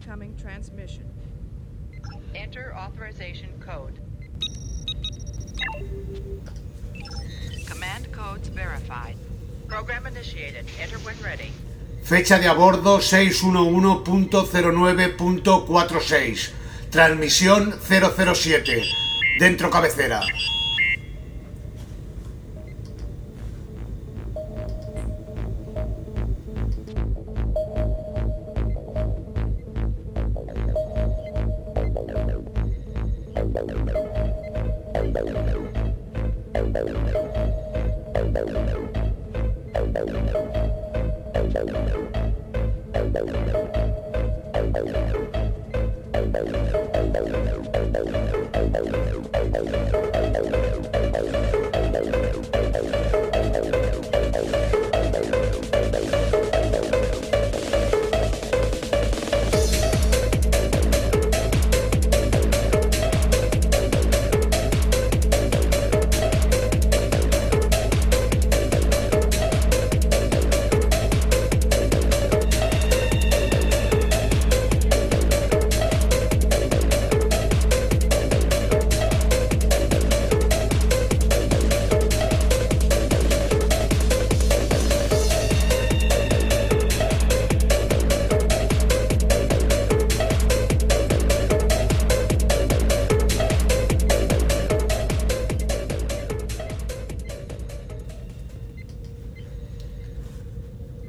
incoming transmission. Enter authorization code. Command codes verified. Program initiated. Enter when ready. Fecha de abordo 611.09.46. Transmisión 007. Dentro cabecera.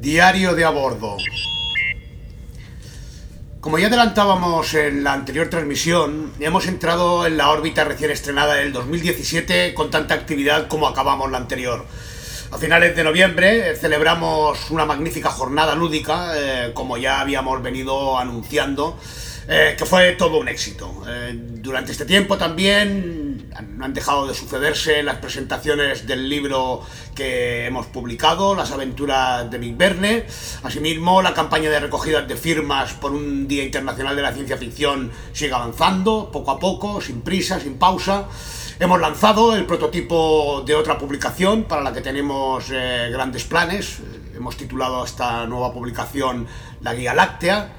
Diario de a bordo. Como ya adelantábamos en la anterior transmisión, hemos entrado en la órbita recién estrenada del 2017 con tanta actividad como acabamos la anterior. A finales de noviembre celebramos una magnífica jornada lúdica, eh, como ya habíamos venido anunciando, eh, que fue todo un éxito. Eh, durante este tiempo también no han dejado de sucederse las presentaciones del libro que hemos publicado, Las aventuras de Big Verne. Asimismo, la campaña de recogida de firmas por un Día Internacional de la Ciencia Ficción sigue avanzando, poco a poco, sin prisa, sin pausa. Hemos lanzado el prototipo de otra publicación para la que tenemos eh, grandes planes. Hemos titulado esta nueva publicación La Guía Láctea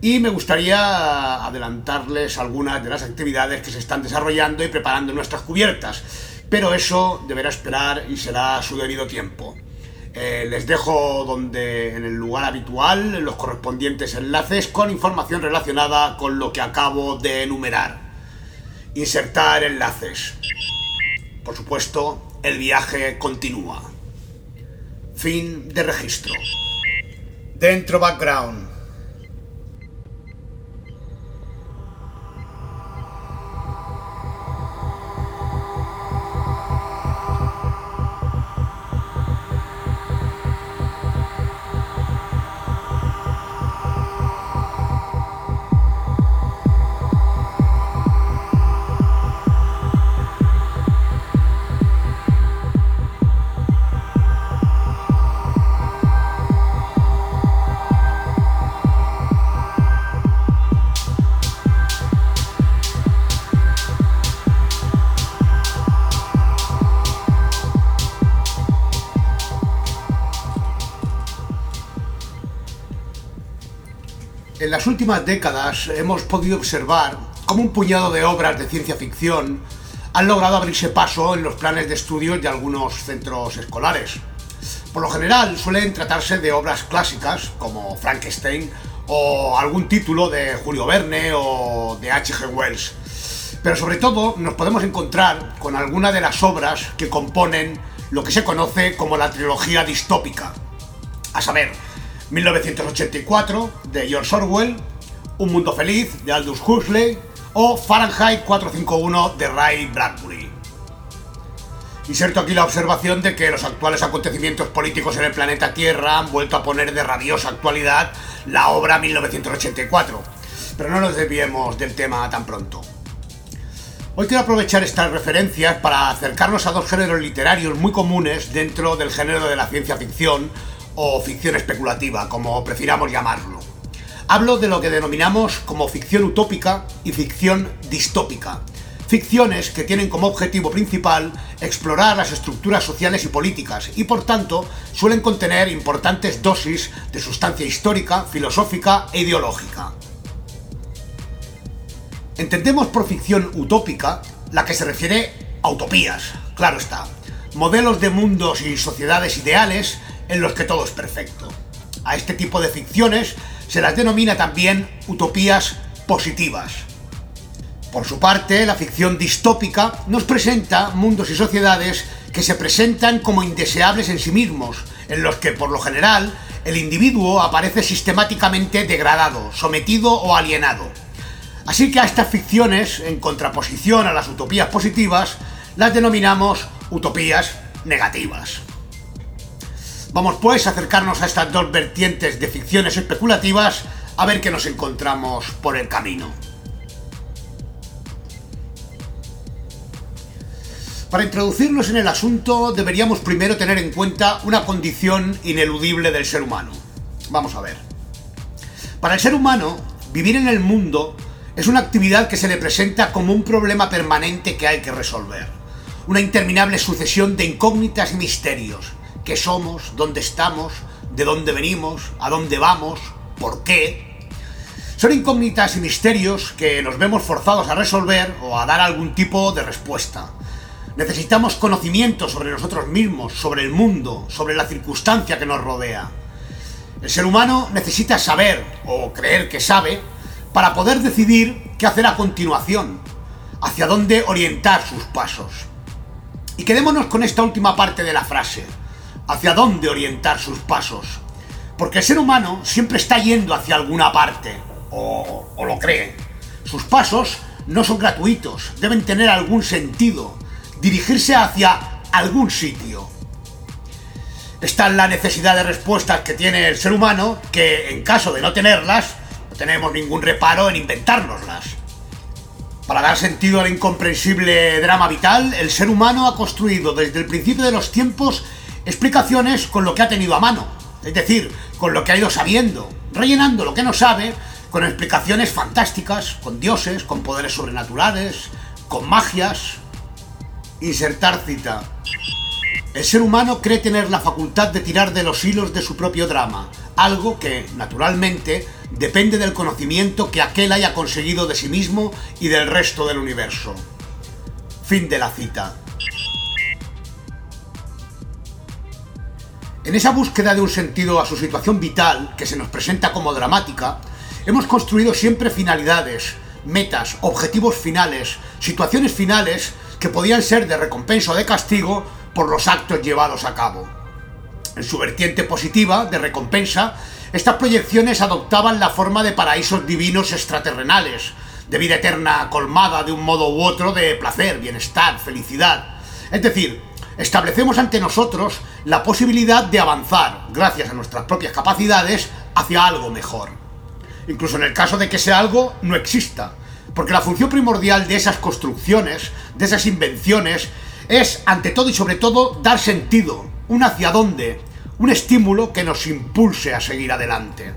y me gustaría adelantarles algunas de las actividades que se están desarrollando y preparando en nuestras cubiertas, pero eso deberá esperar y será su debido tiempo. Eh, les dejo donde en el lugar habitual los correspondientes enlaces con información relacionada con lo que acabo de enumerar. Insertar enlaces. Por supuesto, el viaje continúa. Fin de registro. Dentro background. Las últimas décadas hemos podido observar cómo un puñado de obras de ciencia ficción han logrado abrirse paso en los planes de estudio de algunos centros escolares. Por lo general suelen tratarse de obras clásicas como Frankenstein o algún título de Julio Verne o de H.G. Wells. Pero sobre todo nos podemos encontrar con alguna de las obras que componen lo que se conoce como la trilogía distópica. A saber, 1984 de George Orwell, Un Mundo Feliz de Aldous Huxley o Fahrenheit 451 de Ray Bradbury. Inserto aquí la observación de que los actuales acontecimientos políticos en el planeta Tierra han vuelto a poner de rabiosa actualidad la obra 1984, pero no nos desviemos del tema tan pronto. Hoy quiero aprovechar estas referencias para acercarnos a dos géneros literarios muy comunes dentro del género de la ciencia ficción o ficción especulativa, como prefiramos llamarlo. Hablo de lo que denominamos como ficción utópica y ficción distópica. Ficciones que tienen como objetivo principal explorar las estructuras sociales y políticas y por tanto suelen contener importantes dosis de sustancia histórica, filosófica e ideológica. Entendemos por ficción utópica la que se refiere a utopías, claro está, modelos de mundos y sociedades ideales en los que todo es perfecto. A este tipo de ficciones se las denomina también utopías positivas. Por su parte, la ficción distópica nos presenta mundos y sociedades que se presentan como indeseables en sí mismos, en los que por lo general el individuo aparece sistemáticamente degradado, sometido o alienado. Así que a estas ficciones, en contraposición a las utopías positivas, las denominamos utopías negativas. Vamos pues a acercarnos a estas dos vertientes de ficciones especulativas a ver qué nos encontramos por el camino. Para introducirnos en el asunto deberíamos primero tener en cuenta una condición ineludible del ser humano. Vamos a ver. Para el ser humano, vivir en el mundo es una actividad que se le presenta como un problema permanente que hay que resolver. Una interminable sucesión de incógnitas y misterios. ¿Qué somos? ¿Dónde estamos? ¿De dónde venimos? ¿A dónde vamos? ¿Por qué? Son incógnitas y misterios que nos vemos forzados a resolver o a dar algún tipo de respuesta. Necesitamos conocimiento sobre nosotros mismos, sobre el mundo, sobre la circunstancia que nos rodea. El ser humano necesita saber, o creer que sabe, para poder decidir qué hacer a continuación, hacia dónde orientar sus pasos. Y quedémonos con esta última parte de la frase, hacia dónde orientar sus pasos. Porque el ser humano siempre está yendo hacia alguna parte, o, lo cree. Sus pasos no son gratuitos, deben tener algún sentido, dirigirse hacia algún sitio. Esta es la necesidad de respuestas que tiene el ser humano, que en caso de no tenerlas, no tenemos ningún reparo en inventárnoslas. Para dar sentido al incomprensible drama vital, el ser humano ha construido desde el principio de los tiempos explicaciones con lo que ha tenido a mano, es decir, con lo que ha ido sabiendo, rellenando lo que no sabe con explicaciones fantásticas, con dioses, con poderes sobrenaturales, con magias, Insertar cita. El ser humano cree tener la facultad de tirar de los hilos de su propio drama, algo que, naturalmente, depende del conocimiento que aquel haya conseguido de sí mismo y del resto del universo. Fin de la cita. En esa búsqueda de un sentido a su situación vital, que se nos presenta como dramática, hemos construido siempre finalidades, metas, objetivos finales, situaciones finales que podían ser de recompensa o de castigo por los actos llevados a cabo. En su vertiente positiva, de recompensa, estas proyecciones adoptaban la forma de paraísos divinos extraterrenales, de vida eterna colmada de un modo u otro de placer, bienestar, felicidad. Es decir, establecemos ante nosotros la posibilidad de avanzar, gracias a nuestras propias capacidades, hacia algo mejor. Incluso en el caso de que ese algo no exista, porque la función primordial de esas construcciones, de esas invenciones, es, ante todo y sobre todo, dar sentido, un hacia dónde, un estímulo que nos impulse a seguir adelante.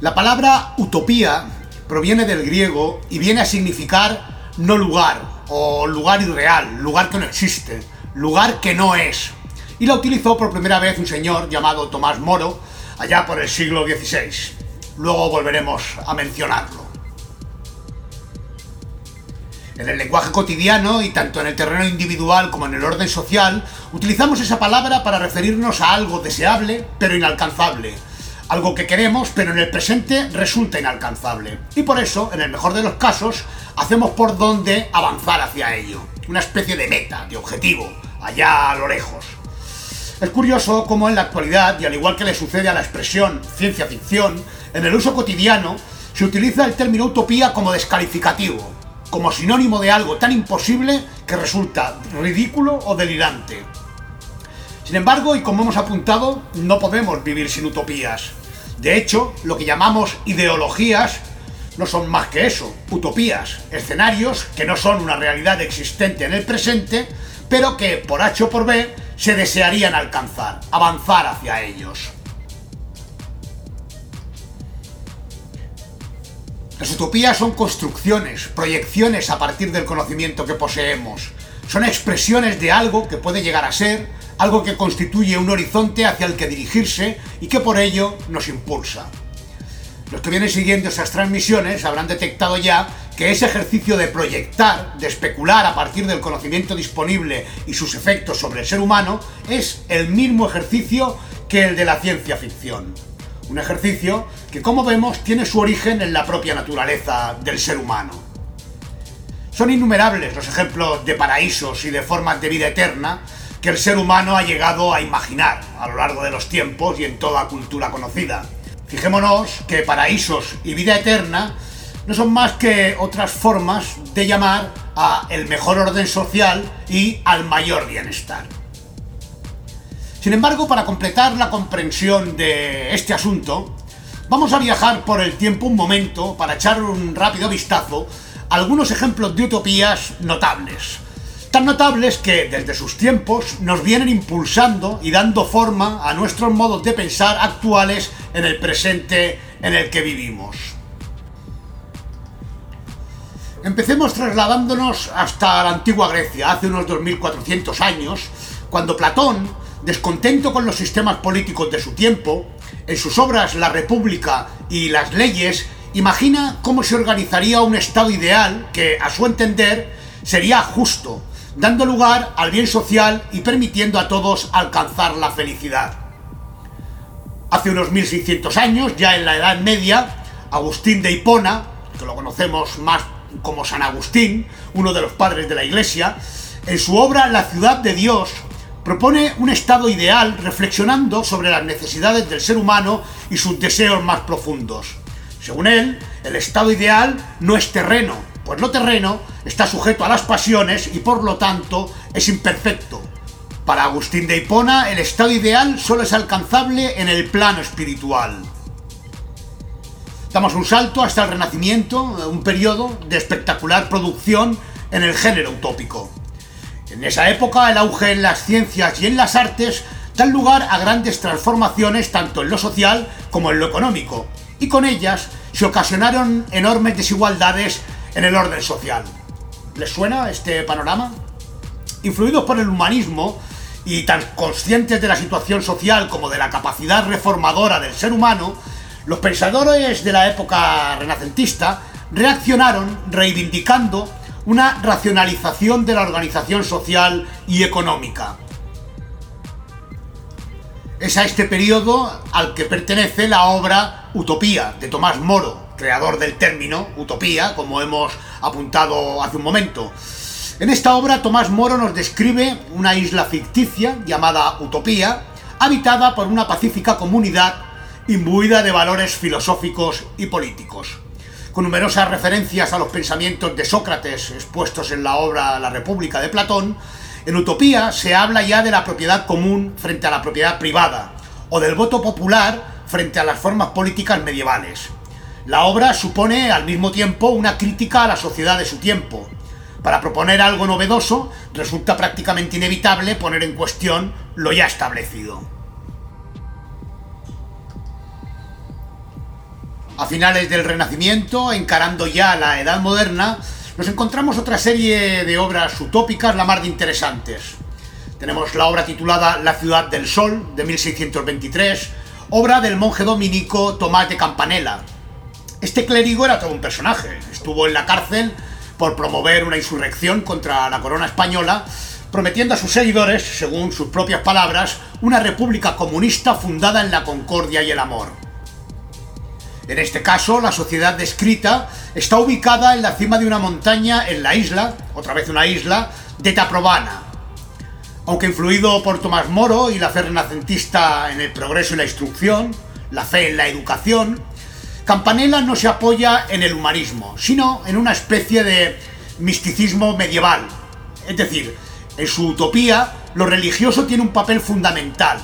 La palabra utopía proviene del griego y viene a significar no lugar, o lugar irreal, lugar que no existe, lugar que no es. Y la utilizó por primera vez un señor llamado Tomás Moro, allá por el siglo XVI. Luego volveremos a mencionarlo. En el lenguaje cotidiano y tanto en el terreno individual como en el orden social, utilizamos esa palabra para referirnos a algo deseable pero inalcanzable, algo que queremos pero en el presente resulta inalcanzable. Y por eso, en el mejor de los casos, hacemos por donde avanzar hacia ello, una especie de meta, de objetivo, allá a lo lejos. Es curioso cómo en la actualidad, y al igual que le sucede a la expresión ciencia ficción, en el uso cotidiano se utiliza el término utopía como descalificativo, como sinónimo de algo tan imposible que resulta ridículo o delirante. Sin embargo, y como hemos apuntado, no podemos vivir sin utopías. De hecho, lo que llamamos ideologías no son más que eso, utopías, escenarios que no son una realidad existente en el presente, pero que por H o por B se desearían alcanzar, avanzar hacia ellos. Las utopías son construcciones, proyecciones a partir del conocimiento que poseemos. Son expresiones de algo que puede llegar a ser, algo que constituye un horizonte hacia el que dirigirse y que por ello nos impulsa. Los que vienen siguiendo esas transmisiones habrán detectado ya que ese ejercicio de proyectar, de especular a partir del conocimiento disponible y sus efectos sobre el ser humano, es el mismo ejercicio que el de la ciencia ficción. Un ejercicio que, como vemos, tiene su origen en la propia naturaleza del ser humano. Son innumerables los ejemplos de paraísos y de formas de vida eterna que el ser humano ha llegado a imaginar a lo largo de los tiempos y en toda cultura conocida. Fijémonos que paraísos y vida eterna no son más que otras formas de llamar a el mejor orden social y al mayor bienestar. Sin embargo, para completar la comprensión de este asunto, vamos a viajar por el tiempo un momento para echar un rápido vistazo a algunos ejemplos de utopías notables. Tan notables que desde sus tiempos nos vienen impulsando y dando forma a nuestros modos de pensar actuales en el presente en el que vivimos. Empecemos trasladándonos hasta la antigua Grecia, hace unos 2400 años, cuando Platón, descontento con los sistemas políticos de su tiempo, en sus obras La República y las leyes, imagina cómo se organizaría un Estado ideal que, a su entender, sería justo, dando lugar al bien social y permitiendo a todos alcanzar la felicidad. Hace unos 1600 años, ya en la Edad Media, Agustín de Hipona, que lo conocemos más como San Agustín, uno de los padres de la Iglesia, en su obra La ciudad de Dios, propone un estado ideal reflexionando sobre las necesidades del ser humano y sus deseos más profundos. Según él, el estado ideal no es terreno, pues lo terreno está sujeto a las pasiones y por lo tanto es imperfecto. Para Agustín de Hipona, el estado ideal solo es alcanzable en el plano espiritual. Damos un salto hasta el Renacimiento, un periodo de espectacular producción en el género utópico. En esa época el auge en las ciencias y en las artes dan lugar a grandes transformaciones tanto en lo social como en lo económico, y con ellas se ocasionaron enormes desigualdades en el orden social. ¿Les suena este panorama? Influidos por el humanismo y tan conscientes de la situación social como de la capacidad reformadora del ser humano, los pensadores de la época renacentista reaccionaron reivindicando una racionalización de la organización social y económica. Es a este periodo al que pertenece la obra Utopía de Tomás Moro, creador del término utopía, como hemos apuntado hace un momento. En esta obra Tomás Moro nos describe una isla ficticia llamada Utopía, habitada por una pacífica comunidad imbuida de valores filosóficos y políticos. Con numerosas referencias a los pensamientos de Sócrates expuestos en la obra La República de Platón, en Utopía se habla ya de la propiedad común frente a la propiedad privada, o del voto popular frente a las formas políticas medievales. La obra supone al mismo tiempo una crítica a la sociedad de su tiempo. Para proponer algo novedoso resulta prácticamente inevitable poner en cuestión lo ya establecido. A finales del Renacimiento, encarando ya la Edad Moderna, nos encontramos otra serie de obras utópicas la más de interesantes. Tenemos la obra titulada La ciudad del sol, de 1623, obra del monje dominico Tomás de Campanella. Este clérigo era todo un personaje, estuvo en la cárcel por promover una insurrección contra la corona española, prometiendo a sus seguidores, según sus propias palabras, una república comunista fundada en la concordia y el amor. En este caso, la sociedad descrita está ubicada en la cima de una montaña en la isla, otra vez una isla, de Taprobana. Aunque influido por Tomás Moro y la fe renacentista en el progreso y la instrucción, la fe en la educación, Campanella no se apoya en el humanismo, sino en una especie de misticismo medieval. Es decir, en su utopía, lo religioso tiene un papel fundamental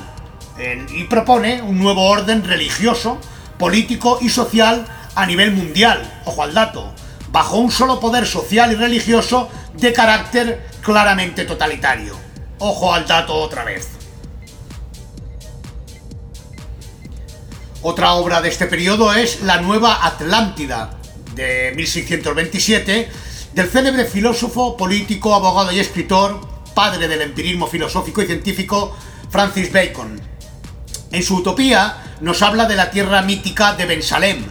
y propone un nuevo orden religioso político y social a nivel mundial, ojo al dato, bajo un solo poder social y religioso de carácter claramente totalitario. Ojo al dato otra vez. Otra obra de este periodo es La Nueva Atlántida, de 1627, del célebre filósofo, político, abogado y escritor, padre del empirismo filosófico y científico, Francis Bacon. En su utopía nos habla de la tierra mítica de Bensalem,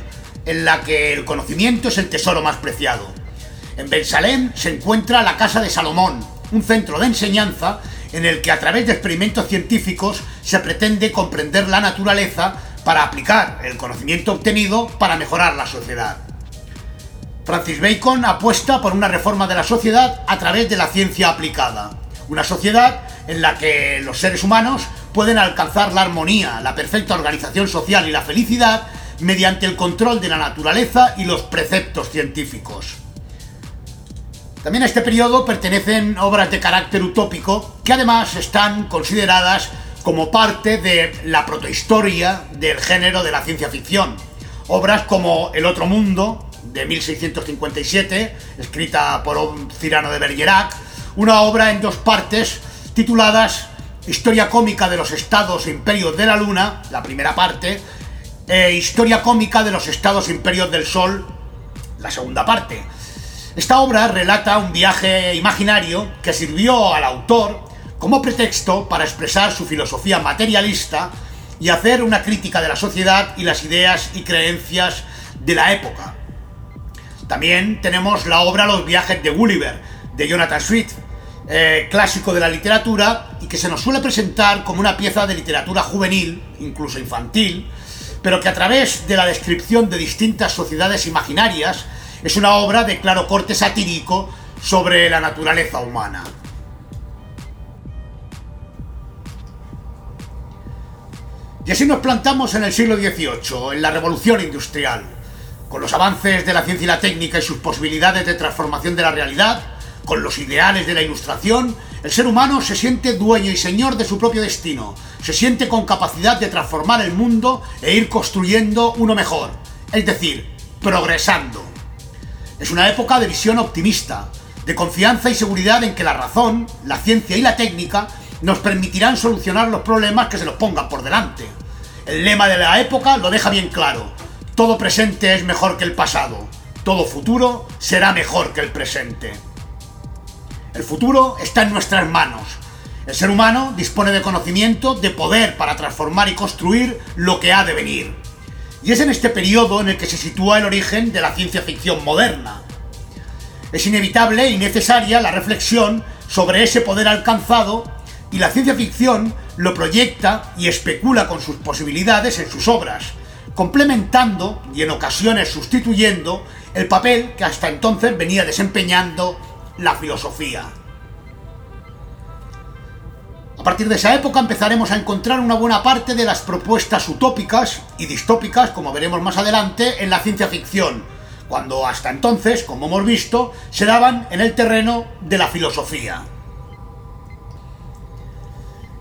en la que el conocimiento es el tesoro más preciado. En Bensalem se encuentra la Casa de Salomón, un centro de enseñanza en el que a través de experimentos científicos se pretende comprender la naturaleza para aplicar el conocimiento obtenido para mejorar la sociedad. Francis Bacon apuesta por una reforma de la sociedad a través de la ciencia aplicada. Una sociedad en la que los seres humanos pueden alcanzar la armonía, la perfecta organización social y la felicidad mediante el control de la naturaleza y los preceptos científicos. También a este periodo pertenecen obras de carácter utópico que además están consideradas como parte de la protohistoria del género de la ciencia ficción. Obras como El otro mundo, de 1657, escrita por Cirano de Bergerac, una obra en dos partes tituladas Historia cómica de los estados e imperios de la luna, la primera parte, e Historia cómica de los estados e imperios del sol, la segunda parte. Esta obra relata un viaje imaginario que sirvió al autor como pretexto para expresar su filosofía materialista y hacer una crítica de la sociedad y las ideas y creencias de la época. También tenemos la obra Los viajes de Gulliver, de Jonathan Swift, eh, clásico de la literatura y que se nos suele presentar como una pieza de literatura juvenil, incluso infantil, pero que a través de la descripción de distintas sociedades imaginarias es una obra de claro corte satírico sobre la naturaleza humana. Y así nos plantamos en el siglo XVIII, en la revolución industrial. Con los avances de la ciencia y la técnica y sus posibilidades de transformación de la realidad, con los ideales de la ilustración, el ser humano se siente dueño y señor de su propio destino, se siente con capacidad de transformar el mundo e ir construyendo uno mejor, es decir, progresando. Es una época de visión optimista, de confianza y seguridad en que la razón, la ciencia y la técnica nos permitirán solucionar los problemas que se nos pongan por delante. El lema de la época lo deja bien claro, todo presente es mejor que el pasado. Todo futuro será mejor que el presente. El futuro está en nuestras manos. El ser humano dispone de conocimiento, de poder para transformar y construir lo que ha de venir. Y es en este periodo en el que se sitúa el origen de la ciencia ficción moderna. Es inevitable y necesaria la reflexión sobre ese poder alcanzado y la ciencia ficción lo proyecta y especula con sus posibilidades en sus obras, complementando y en ocasiones sustituyendo el papel que hasta entonces venía desempeñando la filosofía. A partir de esa época empezaremos a encontrar una buena parte de las propuestas utópicas y distópicas, como veremos más adelante, en la ciencia ficción, cuando hasta entonces, como hemos visto, se daban en el terreno de la filosofía.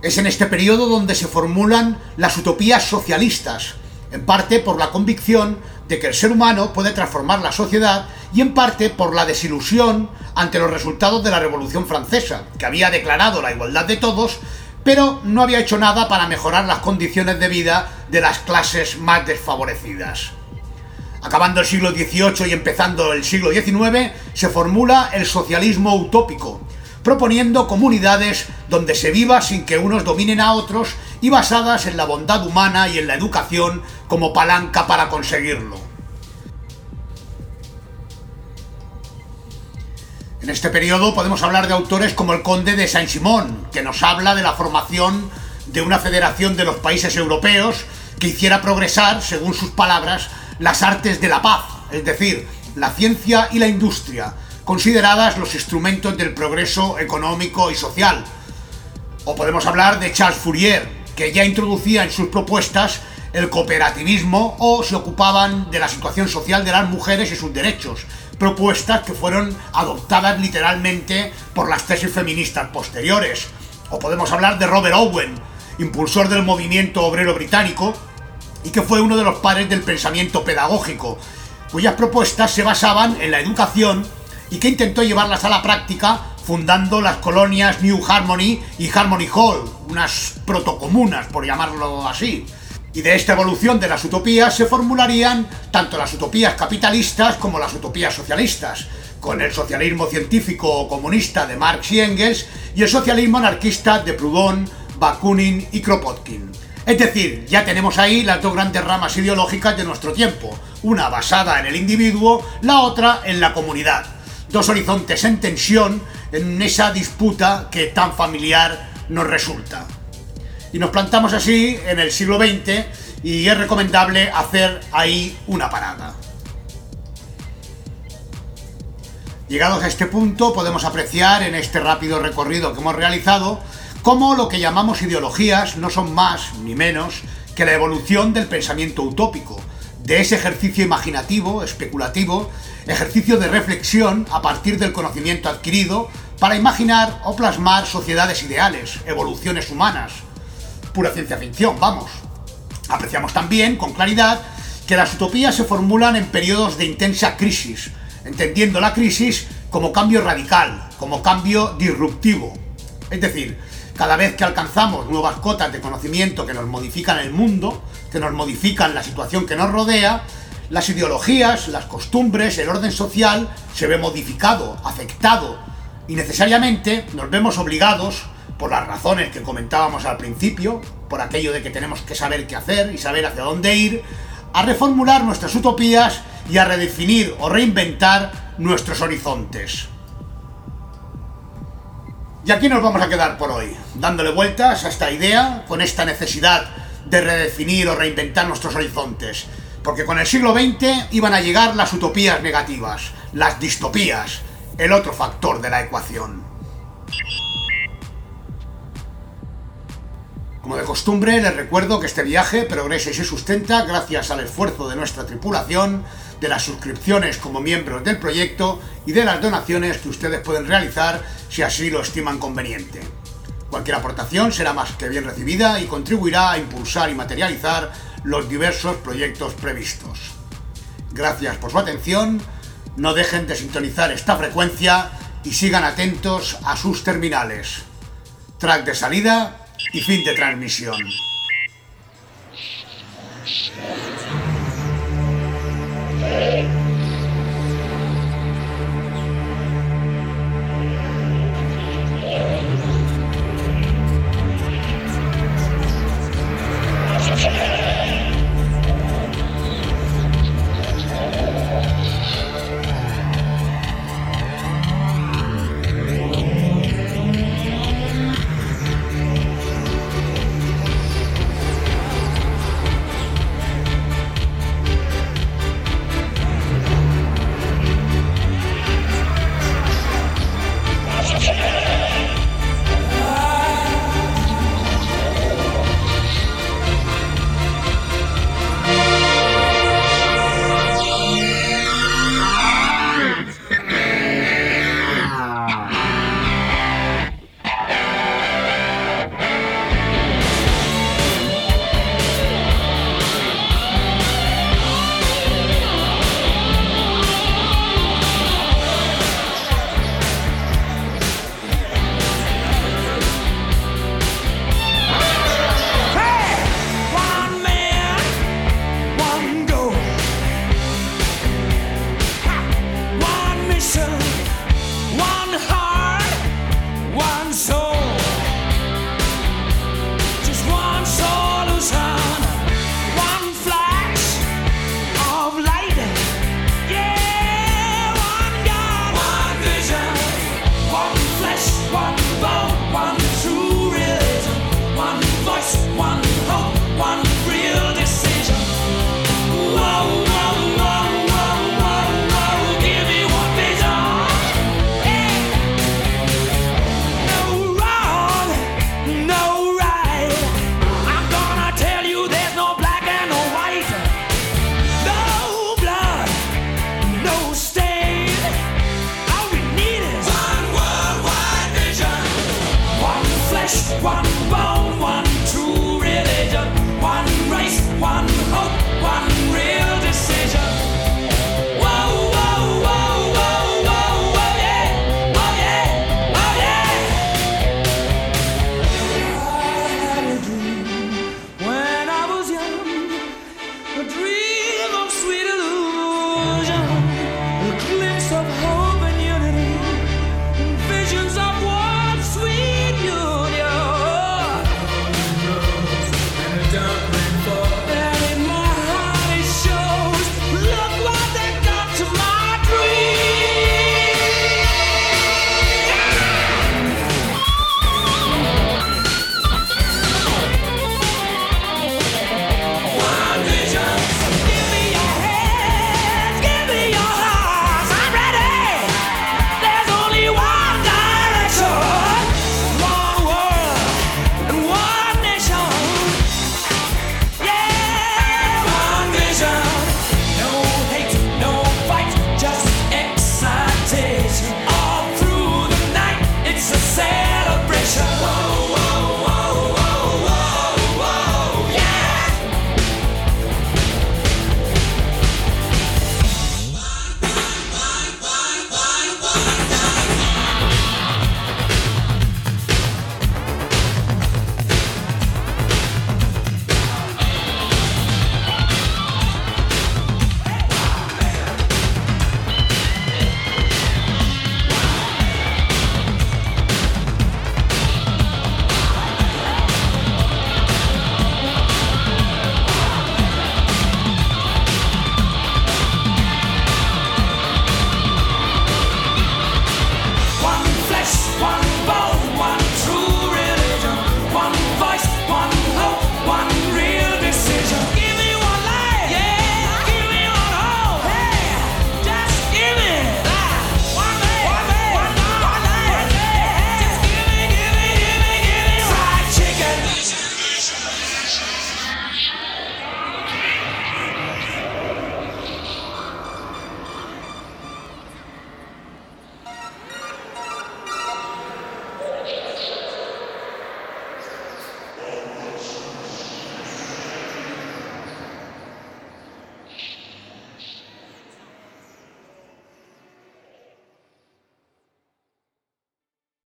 Es en este periodo donde se formulan las utopías socialistas, en parte por la convicción de que el ser humano puede transformar la sociedad y en parte por la desilusión ante los resultados de la Revolución Francesa, que había declarado la igualdad de todos, pero no había hecho nada para mejorar las condiciones de vida de las clases más desfavorecidas. Acabando el siglo XVIII y empezando el siglo XIX, se formula el socialismo utópico, proponiendo comunidades donde se viva sin que unos dominen a otros y basadas en la bondad humana y en la educación como palanca para conseguirlo. En este periodo podemos hablar de autores como el conde de Saint-Simon, que nos habla de la formación de una federación de los países europeos que hiciera progresar, según sus palabras, las artes de la paz, es decir, la ciencia y la industria, consideradas los instrumentos del progreso económico y social. O podemos hablar de Charles Fourier, que ya introducía en sus propuestas el cooperativismo o se ocupaban de la situación social de las mujeres y sus derechos, propuestas que fueron adoptadas literalmente por las tesis feministas posteriores. O podemos hablar de Robert Owen, impulsor del movimiento obrero británico y que fue uno de los padres del pensamiento pedagógico, cuyas propuestas se basaban en la educación y que intentó llevarlas a la práctica fundando las colonias New Harmony y Harmony Hall, unas protocomunas, por llamarlo así. Y de esta evolución de las utopías se formularían tanto las utopías capitalistas como las utopías socialistas, con el socialismo científico o comunista de Marx y Engels y el socialismo anarquista de Proudhon, Bakunin y Kropotkin. Es decir, ya tenemos ahí las dos grandes ramas ideológicas de nuestro tiempo, una basada en el individuo, la otra en la comunidad. Dos horizontes en tensión en esa disputa que tan familiar nos resulta. Y nos plantamos así en el siglo XX y es recomendable hacer ahí una parada. Llegados a este punto podemos apreciar en este rápido recorrido que hemos realizado cómo lo que llamamos ideologías no son más ni menos que la evolución del pensamiento utópico, de ese ejercicio imaginativo, especulativo, ejercicio de reflexión a partir del conocimiento adquirido para imaginar o plasmar sociedades ideales, evoluciones humanas. Pura ciencia ficción, vamos. Apreciamos también, con claridad, que las utopías se formulan en periodos de intensa crisis, entendiendo la crisis como cambio radical, como cambio disruptivo. Es decir, cada vez que alcanzamos nuevas cotas de conocimiento que nos modifican el mundo, que nos modifican la situación que nos rodea, las ideologías, las costumbres, el orden social se ve modificado, afectado y necesariamente nos vemos obligados, por las razones que comentábamos al principio, por aquello de que tenemos que saber qué hacer y saber hacia dónde ir, a reformular nuestras utopías y a redefinir o reinventar nuestros horizontes. Y aquí nos vamos a quedar por hoy, dándole vueltas a esta idea, con esta necesidad de redefinir o reinventar nuestros horizontes. Porque con el siglo XX iban a llegar las utopías negativas, las distopías, el otro factor de la ecuación. Como de costumbre, les recuerdo que este viaje progresa y se sustenta gracias al esfuerzo de nuestra tripulación, de las suscripciones como miembros del proyecto y de las donaciones que ustedes pueden realizar si así lo estiman conveniente. Cualquier aportación será más que bien recibida y contribuirá a impulsar y materializar los diversos proyectos previstos. Gracias por su atención, no dejen de sintonizar esta frecuencia y sigan atentos a sus terminales. Track de salida y fin de transmisión.